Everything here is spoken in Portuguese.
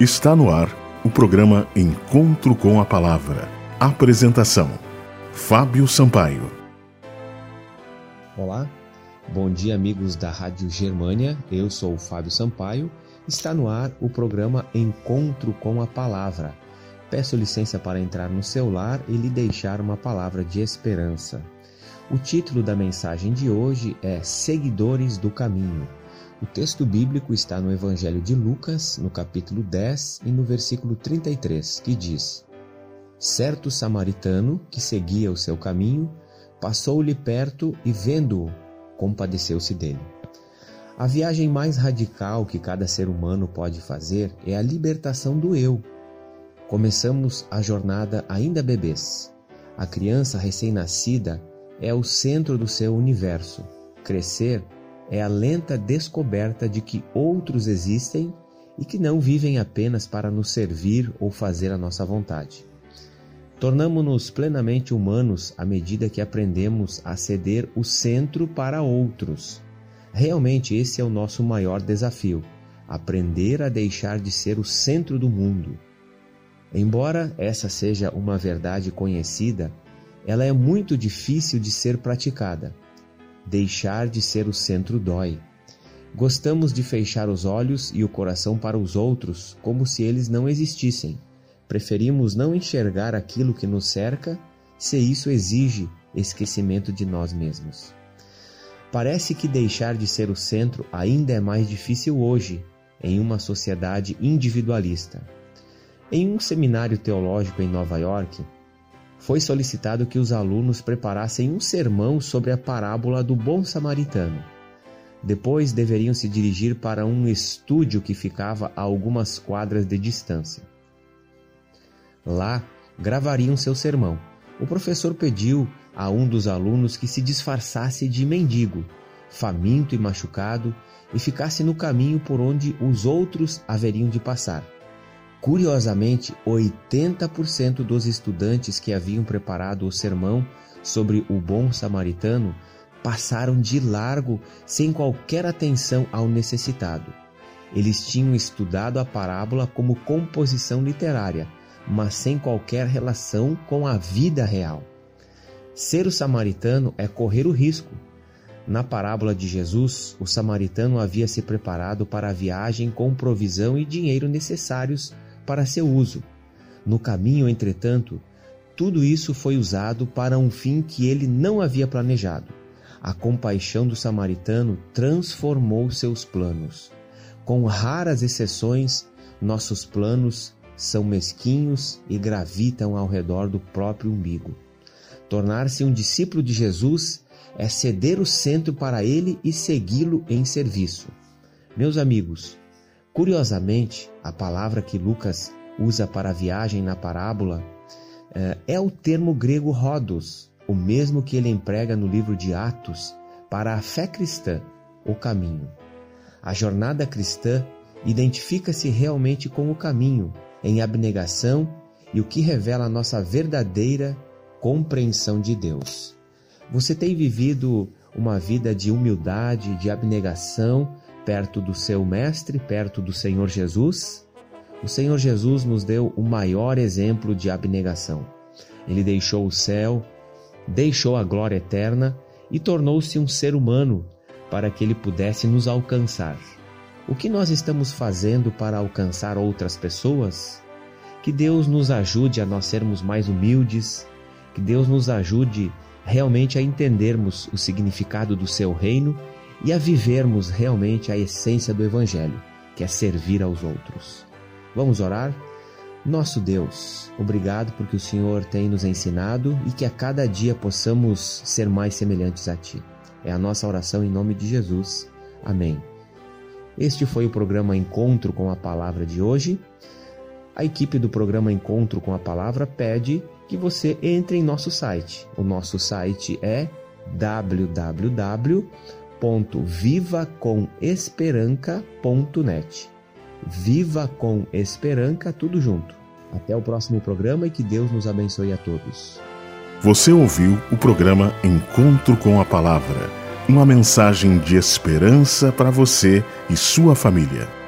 Está no ar o programa Encontro com a Palavra. Apresentação: Fábio Sampaio. Olá, bom dia, amigos da Rádio Germânia. Eu sou o Fábio Sampaio. Está no ar o programa Encontro com a Palavra. Peço licença para entrar no seu lar e lhe deixar uma palavra de esperança. O título da mensagem de hoje é Seguidores do Caminho. O texto bíblico está no Evangelho de Lucas, no capítulo 10 e no versículo 33, que diz: Certo samaritano que seguia o seu caminho passou-lhe perto e, vendo-o, compadeceu-se dele. A viagem mais radical que cada ser humano pode fazer é a libertação do eu. Começamos a jornada ainda bebês. A criança recém-nascida é o centro do seu universo. Crescer é a lenta descoberta de que outros existem e que não vivem apenas para nos servir ou fazer a nossa vontade. Tornamos-nos plenamente humanos à medida que aprendemos a ceder o centro para outros. Realmente, esse é o nosso maior desafio: aprender a deixar de ser o centro do mundo. Embora essa seja uma verdade conhecida, ela é muito difícil de ser praticada. Deixar de ser o centro dói. Gostamos de fechar os olhos e o coração para os outros como se eles não existissem. Preferimos não enxergar aquilo que nos cerca se isso exige esquecimento de nós mesmos. Parece que deixar de ser o centro ainda é mais difícil hoje, em uma sociedade individualista. Em um seminário teológico em Nova York, foi solicitado que os alunos preparassem um sermão sobre a parábola do bom samaritano. Depois deveriam se dirigir para um estúdio que ficava a algumas quadras de distância. Lá gravariam seu sermão. O professor pediu a um dos alunos que se disfarçasse de mendigo, faminto e machucado, e ficasse no caminho por onde os outros haveriam de passar. Curiosamente, 80% dos estudantes que haviam preparado o sermão sobre o bom samaritano passaram de largo sem qualquer atenção ao necessitado. Eles tinham estudado a parábola como composição literária, mas sem qualquer relação com a vida real. Ser o samaritano é correr o risco. Na parábola de Jesus, o samaritano havia se preparado para a viagem com provisão e dinheiro necessários para seu uso. No caminho, entretanto, tudo isso foi usado para um fim que ele não havia planejado. A compaixão do samaritano transformou seus planos. Com raras exceções, nossos planos são mesquinhos e gravitam ao redor do próprio umbigo. Tornar-se um discípulo de Jesus é ceder o centro para ele e segui-lo em serviço. Meus amigos, Curiosamente, a palavra que Lucas usa para a viagem na parábola eh, é o termo grego rodos, o mesmo que ele emprega no livro de Atos para a fé cristã, o caminho. A jornada cristã identifica-se realmente com o caminho, em abnegação e o que revela a nossa verdadeira compreensão de Deus. Você tem vivido uma vida de humildade, de abnegação perto do seu Mestre, perto do Senhor Jesus, o Senhor Jesus nos deu o maior exemplo de abnegação. Ele deixou o céu, deixou a glória eterna e tornou-se um ser humano para que ele pudesse nos alcançar. O que nós estamos fazendo para alcançar outras pessoas? Que Deus nos ajude a nós sermos mais humildes, que Deus nos ajude realmente a entendermos o significado do seu reino e a vivermos realmente a essência do Evangelho, que é servir aos outros. Vamos orar? Nosso Deus, obrigado porque o Senhor tem nos ensinado e que a cada dia possamos ser mais semelhantes a Ti. É a nossa oração em nome de Jesus. Amém. Este foi o programa Encontro com a Palavra de hoje. A equipe do programa Encontro com a Palavra pede que você entre em nosso site. O nosso site é www www.vivacomesperanca.net. Viva com Esperanca, tudo junto. Até o próximo programa e que Deus nos abençoe a todos. Você ouviu o programa Encontro com a Palavra, uma mensagem de esperança para você e sua família.